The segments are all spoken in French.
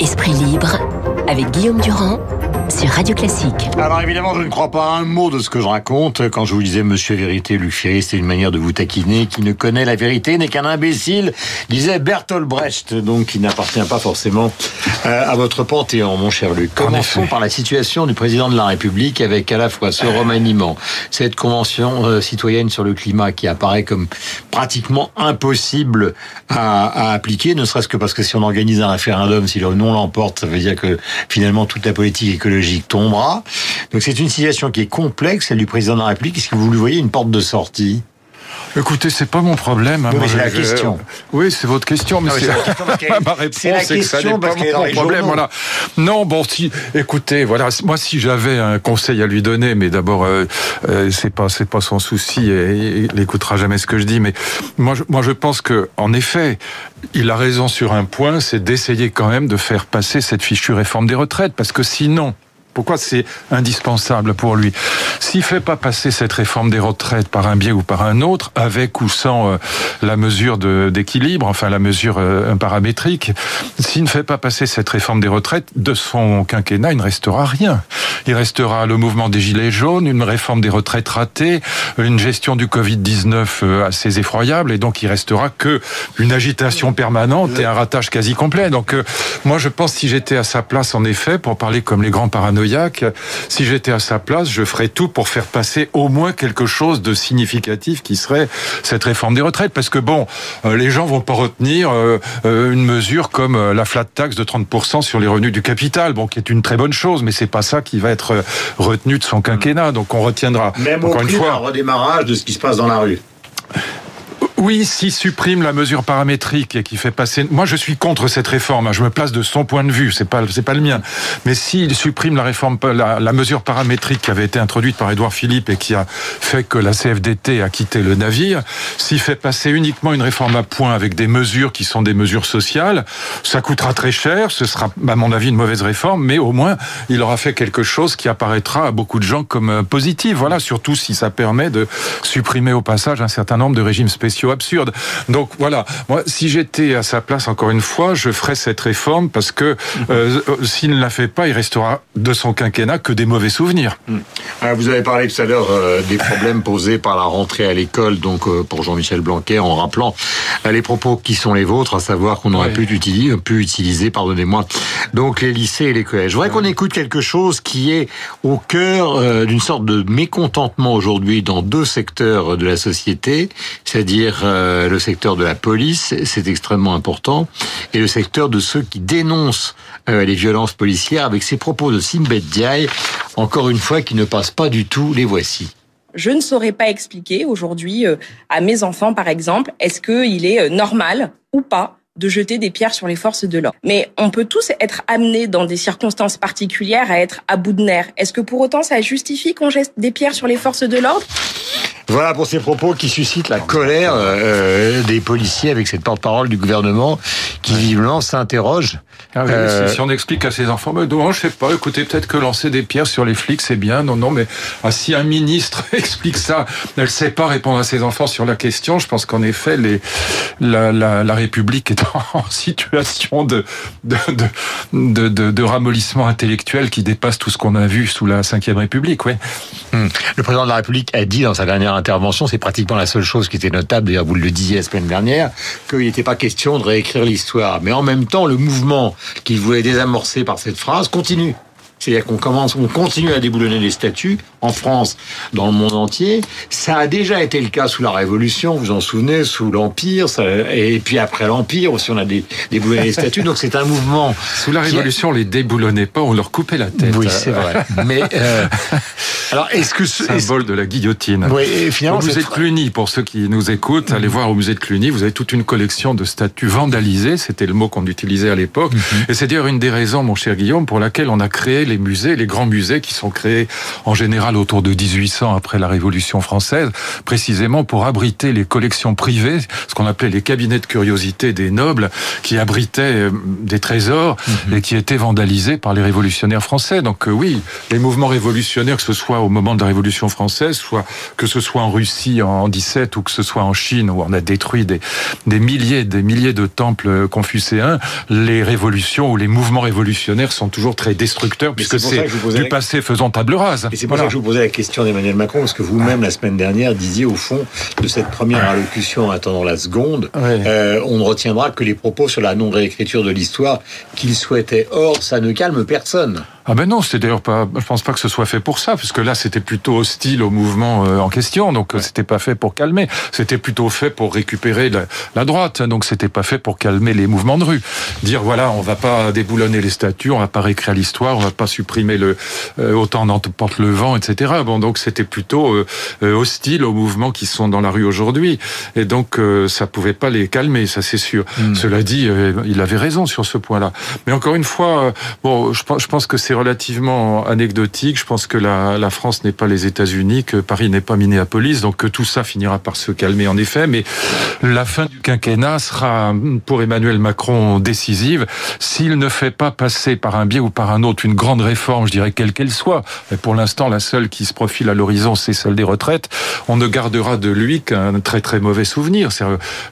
Esprit libre avec Guillaume Durand sur Radio Classique. Alors évidemment, je ne crois pas un mot de ce que je raconte. Quand je vous disais Monsieur Vérité, Luc Ferry, c'est une manière de vous taquiner. Qui ne connaît la vérité n'est qu'un imbécile, disait Bertolt Brecht, donc qui n'appartient pas forcément euh, à votre panthéon, mon cher Luc. Commençons par la situation du président de la République avec à la fois ce remaniement, cette convention euh, citoyenne sur le climat qui apparaît comme pratiquement impossible à, à appliquer, ne serait-ce que parce que si on organise un référendum, si le non l'emporte, ça veut dire que finalement toute la politique écologique tombera. Donc c'est une situation qui est complexe, celle du président de la République. Est-ce que vous lui voyez une porte de sortie? Écoutez, c'est pas mon problème. hein. Oui, c'est la je- question. Oui, c'est votre question, mais Ah c'est ma réponse, c'est que ça n'est pas mon problème. journaux. Voilà. Non, bon, si, écoutez, voilà, moi, si j'avais un conseil à lui donner, mais d'abord, euh, euh, c'est pas, c'est pas son souci, et, il écoutera jamais ce que je dis, mais moi, je, moi, je pense que, en effet, il a raison sur un point, c'est d'essayer quand même de faire passer cette fichue réforme des retraites, parce que sinon. Pourquoi c'est indispensable pour lui S'il fait pas passer cette réforme des retraites par un biais ou par un autre, avec ou sans euh, la mesure d'équilibre, enfin la mesure euh, paramétrique, s'il ne fait pas passer cette réforme des retraites, de son quinquennat, il ne restera rien. Il restera le mouvement des gilets jaunes, une réforme des retraites ratée, une gestion du Covid-19 euh, assez effroyable, et donc il restera que une agitation permanente et un ratage quasi complet. Donc moi je pense si j'étais à sa place en effet, pour parler comme les grands paranoïaques, si j'étais à sa place, je ferais tout pour faire passer au moins quelque chose de significatif qui serait cette réforme des retraites. Parce que bon, euh, les gens vont pas retenir euh, euh, une mesure comme la flat tax de 30% sur les revenus du capital, bon, qui est une très bonne chose, mais c'est pas ça qui va être retenu de son quinquennat. Donc on retiendra Même au encore une prix d'un fois. redémarrage de ce qui se passe dans la rue. Oui, s'il supprime la mesure paramétrique et qui fait passer. Moi, je suis contre cette réforme. hein. Je me place de son point de vue. C'est pas, c'est pas le mien. Mais s'il supprime la réforme, la, mesure paramétrique qui avait été introduite par Édouard Philippe et qui a fait que la CFDT a quitté le navire, s'il fait passer uniquement une réforme à point avec des mesures qui sont des mesures sociales, ça coûtera très cher. Ce sera, à mon avis, une mauvaise réforme, mais au moins, il aura fait quelque chose qui apparaîtra à beaucoup de gens comme euh, positif. Voilà, surtout si ça permet de supprimer au passage un certain nombre de régimes spéciaux absurdes. Donc voilà, moi, si j'étais à sa place, encore une fois, je ferais cette réforme parce que euh, euh, s'il ne la fait pas, il restera de son quinquennat que des mauvais souvenirs. Ah, Vous avez parlé tout à l'heure euh, des problèmes posés par la rentrée à l'école, donc euh, pour Jean-Michel Blanquer, en rappelant les propos qui sont les vôtres, à savoir qu'on aurait pu utiliser, pu utiliser, pardonnez-moi, donc les lycées et les collèges. Je voudrais qu'on écoute quelque chose qui est au cœur d'une sorte de mécontentement aujourd'hui dans deux secteurs de la société, c'est-à-dire euh, le secteur de la police, c'est extrêmement important, et le secteur de ceux qui dénoncent euh, les violences policières avec ces propos de Simbet Diaye, encore une fois, qui ne passent pas du tout, les voici. Je ne saurais pas expliquer aujourd'hui euh, à mes enfants, par exemple, est-ce qu'il est normal ou pas de jeter des pierres sur les forces de l'ordre. Mais on peut tous être amenés dans des circonstances particulières à être à bout de nerfs. Est-ce que pour autant ça justifie qu'on jette des pierres sur les forces de l'ordre? Voilà pour ces propos qui suscitent la colère euh, des policiers avec cette porte-parole du gouvernement qui visiblement s'interroge. Ah oui, Euh, si, si on explique à ses enfants, mais non, je sais pas, écoutez, peut-être que lancer des pierres sur les flics, c'est bien. Non, non, mais ah, si un ministre explique ça, elle sait pas répondre à ses enfants sur la question. Je pense qu'en effet, les, la, la, la République est en situation de, de, de, de, de, ramollissement intellectuel qui dépasse tout ce qu'on a vu sous la Ve République, oui. Hmm. Le président de la République a dit dans sa dernière c'est pratiquement la seule chose qui était notable, d'ailleurs vous le disiez la semaine dernière, qu'il n'était pas question de réécrire l'histoire. Mais en même temps, le mouvement qu'il voulait désamorcer par cette phrase continue. C'est-à-dire qu'on commence, on continue à déboulonner les statuts en France, dans le monde entier. Ça a déjà été le cas sous la Révolution, vous vous en souvenez, sous l'Empire, ça- et puis après l'Empire aussi, on a dé- déboulonné les statuts. Donc c'est un mouvement. Sous la a- Révolution, on les déboulonnait pas, on leur coupait la tête. Oui, c'est vrai. Mais euh, alors, est-ce que ce, Symbole de la guillotine. oui, et finalement, Au musée de Cluny, pour ceux qui nous écoutent, allez voir au musée de Cluny, vous avez toute une collection de statues vandalisées, c'était le mot qu'on utilisait à l'époque, et c'est d'ailleurs une des raisons, mon cher Guillaume, pour laquelle on a créé les les musées, les grands musées qui sont créés en général autour de 1800 après la Révolution française, précisément pour abriter les collections privées, ce qu'on appelait les cabinets de curiosité des nobles, qui abritaient euh, des trésors mhm. et qui étaient vandalisés par les révolutionnaires français. Donc euh, oui, les mouvements révolutionnaires, que ce soit au moment de la Révolution française, soit que ce soit en Russie en 17 ou que ce soit en Chine où on a détruit des, des milliers, des milliers de temples confucéens, les révolutions ou les mouvements révolutionnaires sont toujours très destructeurs puisque c'est du passé faisant table rase. Et c'est pour ça que je vous posais la question d'Emmanuel Macron parce que vous-même la semaine dernière disiez au fond de cette première allocution attendant la seconde, euh, on ne retiendra que les propos sur la non-réécriture de l'histoire qu'il souhaitait. Or, ça ne calme personne. Ah ben non, c'est d'ailleurs pas. Je pense pas que ce soit fait pour ça, puisque là c'était plutôt hostile au mouvement euh, en question, donc euh, c'était pas fait pour calmer. C'était plutôt fait pour récupérer la, droite, donc c'était pas fait pour calmer les mouvements de rue. Dire voilà, on va pas déboulonner les statues, on va pas réécrire l'histoire, on va pas supprimer le euh, autant n'emporte le vent, etc. Bon, donc c'était plutôt hostile aux mouvements qui sont dans la rue aujourd'hui, et donc ça pouvait pas les calmer, ça c'est sûr. Hmm. Cela dit, il avait raison sur ce point-là. Mais encore une fois, bon, je pense que c'est relativement anecdotique. Je pense que la, la France n'est pas les États-Unis, que Paris n'est pas Minneapolis, donc que tout ça finira par se calmer en effet. Mais la fin du quinquennat sera pour Emmanuel Macron décisive s'il ne fait pas passer par un biais ou par un autre une grande réforme, je dirais quelle qu'elle soit. Et pour l'instant, la seule qui se profile à l'horizon, c'est celle des retraites. On ne gardera de lui qu'un très très mauvais souvenir. C'est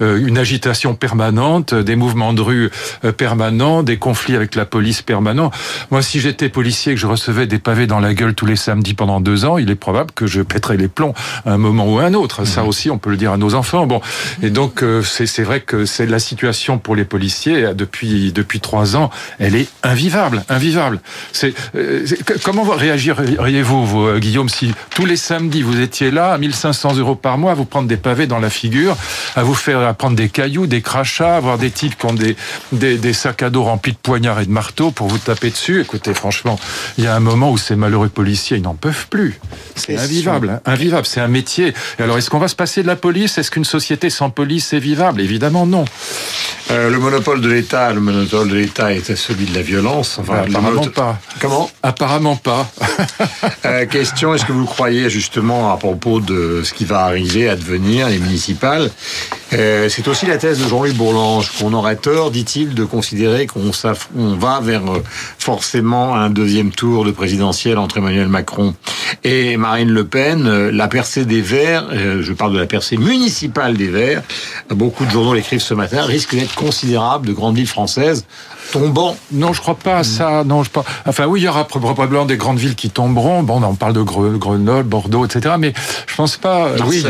euh, une agitation permanente, des mouvements de rue euh, permanents, des conflits avec la police permanents. Moi, si j'étais policier que je recevais des pavés dans la gueule tous les samedis pendant deux ans, il est probable que je pèterais les plombs à un moment ou à un autre. Ça mhm. aussi, on peut le dire à nos enfants. Bon, et donc euh, c'est vrai que c'est la situation pour les policiers depuis depuis trois ans, elle est invivable, invivable. C'est euh, comment réagiriez-vous, vous, Guillaume, si tous les samedis vous étiez là à 1500 euros par mois, à vous prendre des pavés dans la figure, à vous faire prendre des cailloux, des crachats, avoir des types qui ont des, des, des sacs à dos remplis de poignards et de marteaux pour vous taper dessus? Écoutez, franchement il y a un moment où ces malheureux policiers, ils n'en peuvent plus. C'est invivable, hein. invivable. C'est un métier. Et alors, est-ce qu'on va se passer de la police? Est-ce qu'une société sans police est vivable? Évidemment, non. Euh, le monopole de l'État, le monopole de l'État était celui de la violence. Enfin, apparemment pas. Comment Apparemment pas. euh, question est-ce que vous croyez justement à propos de ce qui va arriver à devenir les municipales euh, C'est aussi la thèse de Jean-Louis Bourlange qu'on aurait tort, dit-il, de considérer qu'on va vers euh, forcément un deuxième tour de présidentiel entre Emmanuel Macron et Marine Le Pen. La percée des Verts, je parle de la percée municipale des Verts, beaucoup de journaux l'écrivent ce matin, risque d'être considérable de grandes villes françaises tombant. Non, je crois pas à ça. Non, je pas. Enfin, oui, il y aura probablement des grandes villes qui tomberont. Bon, on parle de Grenoble, Bordeaux, etc. Mais je pense pas. Oui,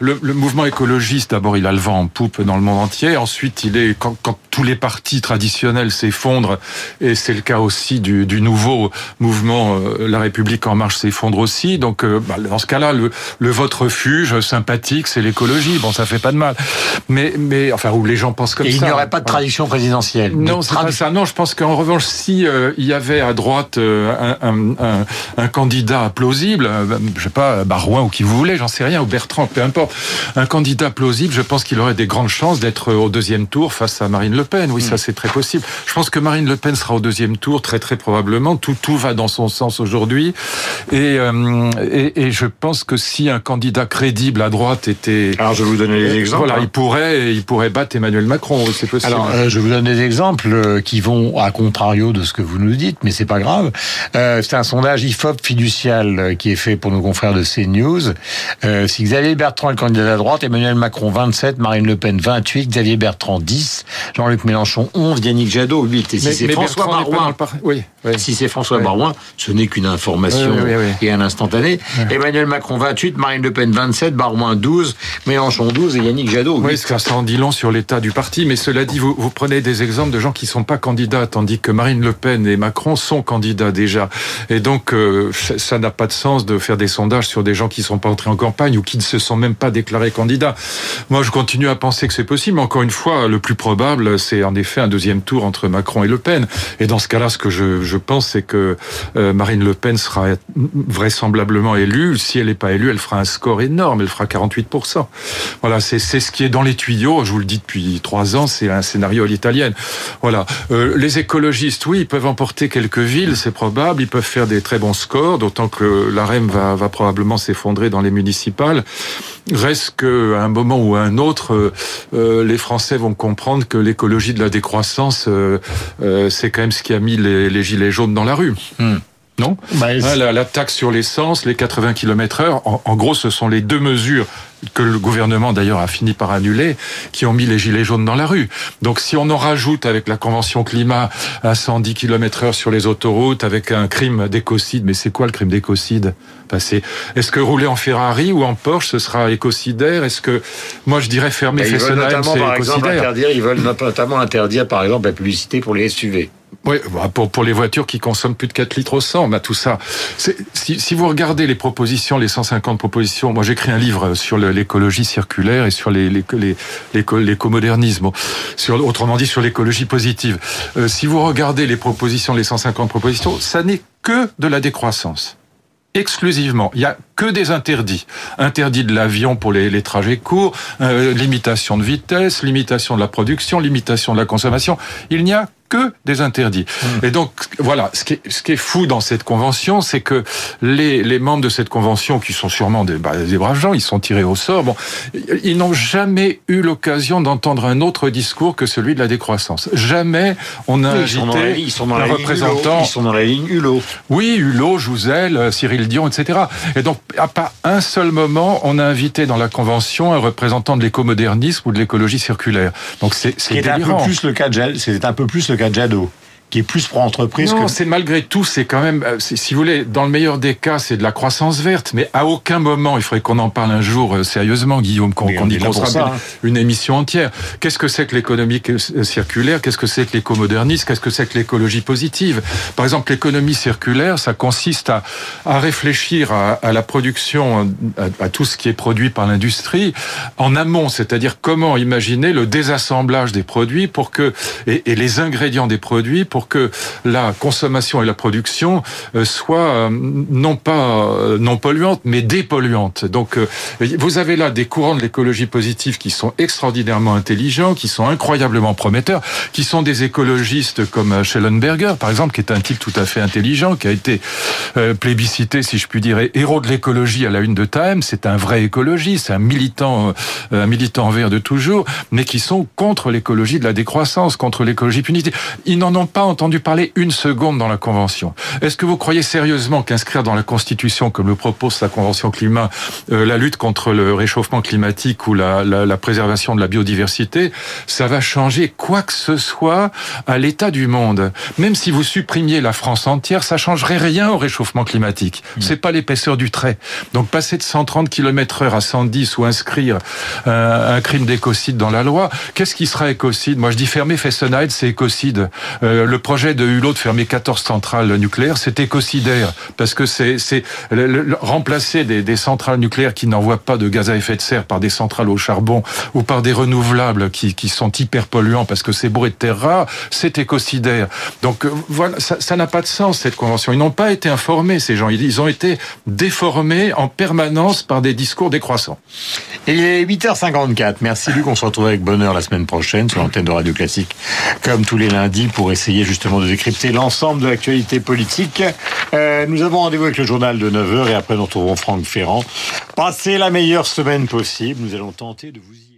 le, le, mouvement écologiste, d'abord, il a le vent en poupe dans le monde entier. Ensuite, il est quand, quand tous les partis traditionnels s'effondrent, et c'est le cas aussi du, du nouveau mouvement euh, La République en marche s'effondre aussi. Donc, euh, bah, dans ce cas-là, le, le vote refuge sympathique, c'est l'écologie. Bon, ça fait pas de mal. Mais, mais enfin, où les gens pensent comme et ça. Il n'y aurait pas de tradition présidentielle. Non, c'est pas ça. Non, je pense qu'en revanche, si euh, il y avait à droite un, un, un, un, candidat plausible, je sais pas, Barouin ou qui vous voulez, j'en sais rien, ou Bertrand, peu importe, un candidat plausible, je pense qu'il aurait des grandes chances d'être au deuxième tour face à Marine Le Pen. Oui, ça hmm. c'est très possible. Je pense que Marine Le Pen sera au deuxième tour très très probablement. Tout tout va dans son sens aujourd'hui. Et, euh, et, et je pense que si un candidat crédible à droite était, alors je vais vous donner des exemples. Voilà, hein. il pourrait il pourrait battre Emmanuel Macron. C'est possible. Alors euh, je vous donne des exemples euh, qui vont à contrario de ce que vous nous dites, mais c'est pas grave. Euh, c'est un sondage Ifop fiducial qui est fait pour nos confrères de CNews. Euh, si Xavier Bertrand est le candidat à droite, Emmanuel Macron 27, Marine Le Pen 28, Xavier Bertrand 10, Jean-Luc Mélenchon 11, Yannick Jadot 8. Et si c'est François Barouin, oui, si c'est François Barouin, ce n'est qu'une information et un instantané. Emmanuel Macron 28, Marine Le Pen 27, Barouin 12, Mélenchon 12 et Yannick Jadot 8. Oui, ça en dit long sur l'état du parti, mais cela dit, vous, vous prenez des exemples de gens qui sont pas candidats, tandis que Marine Le Pen et Macron sont candidats déjà. Et donc, euh, ça n'a pas de sens de faire des sondages sur des gens qui sont pas entrés en campagne ou qui ne se sont même pas déclarés candidats. Moi, je continue à penser que c'est possible. Encore une fois, le plus probable, c'est en effet un deuxième tour entre Macron et Le Pen. Et dans ce cas-là, ce que je, je pense, c'est que euh, Marine Le Pen sera vraisemblablement élue. Si elle n'est pas élue, elle fera un score énorme. Elle fera 48%. Voilà, c'est ce qui est dans les tuyaux. Je vous le dis depuis trois ans, c'est un scénario à l'italienne. Voilà. Euh, les écologistes, oui, ils peuvent emporter quelques villes, c'est probable. Ils peuvent faire des très bons scores, d'autant que l'AREM va, va probablement s'effondrer dans les municipales. Reste qu'à un moment ou à un autre, euh, les Français vont comprendre que l'écologie de la décroissance, euh, c'est quand même ce qui a mis les, gilets jaunes dans la rue. Hmm. Non bah, hein, la, taxe sur l'essence, les 80 km heure, en, gros, ce sont les deux mesures que le gouvernement d'ailleurs a fini par annuler, qui ont mis les gilets jaunes dans la rue. Donc si on en rajoute avec la convention climat à 110 km heure sur les autoroutes, avec un crime d'écocide, mais c'est quoi le crime d'écocide? Ben Est-ce que rouler en Ferrari ou en Porsche, ce sera écocidaire? Est-ce que, moi je dirais fermer Fessenheim, c'est écocidaire Ils veulent notamment interdire par exemple la publicité pour les SUV. Oui, bah, pour, pour les voitures qui consomment plus de 4 litres au 100, bah, tout ça. Si, si vous regardez les propositions, les 150 propositions, moi j'écris un livre sur l'écologie circulaire et sur l'écomodernisme, les, sur, autrement dit sur l'écologie positive. Euh, si vous regardez les propositions, les 150 propositions, ça n'est que de la décroissance exclusivement. Il y a que des interdits. Interdit de l'avion pour les, les, trajets courts, euh, limitation de vitesse, limitation de la production, limitation de la consommation. Il n'y a que des interdits. Mmh. Et donc, voilà, ce qui, est, ce qui est fou dans cette convention, c'est que les, les membres de cette convention, qui sont sûrement des, bah, des braves gens, ils sont tirés au sort, bon, ils n'ont jamais eu l'occasion d'entendre un autre discours que celui de la décroissance. Jamais on a invité ils sont dans la, un représentant... Ils sont dans la ligne Hulot. Oui, Hulot, Jouzel, Cyril Dion, etc. Et donc, à pas un seul moment, on a invité dans la convention un représentant de l'écomodernisme ou de l'écologie circulaire. Donc, c'est un peu plus le cas de, c'est un peu plus le cas Jadot qui est plus pro-entreprise Non, c'est malgré tout, c'est quand même, euh, si vous voulez, dans le meilleur des cas, c'est de la croissance verte, mais à aucun moment, il faudrait qu'on en parle un jour euh, sérieusement, Guillaume, qu'on y consacre une émission entière. Qu'est-ce que c'est que l'économie euh, circulaire? Qu'est-ce que c'est que l'écomodernisme Qu'est-ce que c'est que l'écologie positive? Par exemple, l'économie circulaire, ça consiste à, à réfléchir à, à, la production, à, à, tout ce qui est produit par l'industrie en amont, c'est-à-dire comment imaginer le désassemblage des produits pour que et, et les ingrédients des produits pour pour que la consommation et la production euh, soient euh, non pas euh, non polluantes, mais dépolluantes. Donc, vous avez là des courants de l'écologie positive qui sont extraordinairement intelligents, qui sont incroyablement prometteurs, qui sont des écologistes comme Schellenberger, par exemple, qui est un type tout à fait intelligent, qui a été plébiscité, si je puis dire, héros de l'écologie à la une de Time. C'est un vrai écologiste, un militant, un militant vert de toujours, mais qui sont contre l'écologie de la décroissance, contre l'écologie punitive. Ils n'en ont pas entendu parler une seconde dans la Convention. Est-ce que vous croyez sérieusement qu'inscrire dans la Constitution, comme le propose la Convention climat, euh, la lutte contre le réchauffement climatique ou la, la, la, préservation de la biodiversité, ça va changer quoi que ce soit à l'état du monde? Même si vous supprimiez la France entière, ça changerait rien au réchauffement climatique. Mmh. C'est pas l'épaisseur du trait. Donc passer de 130 km heure à 110 ou inscrire euh, un crime d'écocide dans la loi, qu'est-ce qui sera écocide? Moi je dis fermer Fessenheim, c'est écocide. Euh, le projet de Hulot de fermer 14 centrales nucléaires, c'est écocidaire, parce que c'est remplacer des, centrales nucléaires qui n'envoient pas de gaz à effet de serre par des centrales au charbon ou par des renouvelables qui, sont hyper polluants parce que c'est bourré de terre rare, c'est écocidaire. Donc euh, voilà, ça n'a pas de sens cette convention. Ils n'ont pas été informés ces gens, ils ont été déformés en permanence par des discours décroissants. il est 8h54. Merci Luc, on se retrouve avec bonheur la semaine prochaine sur l'antenne de Radio Classique comme tous les lundis pour essayer justement de décrypter l'ensemble de l'actualité politique. Euh, nous avons rendez-vous avec le journal de 9h et après nous retrouvons Franck Ferrand. Passez la meilleure semaine possible. Nous allons tenter de vous y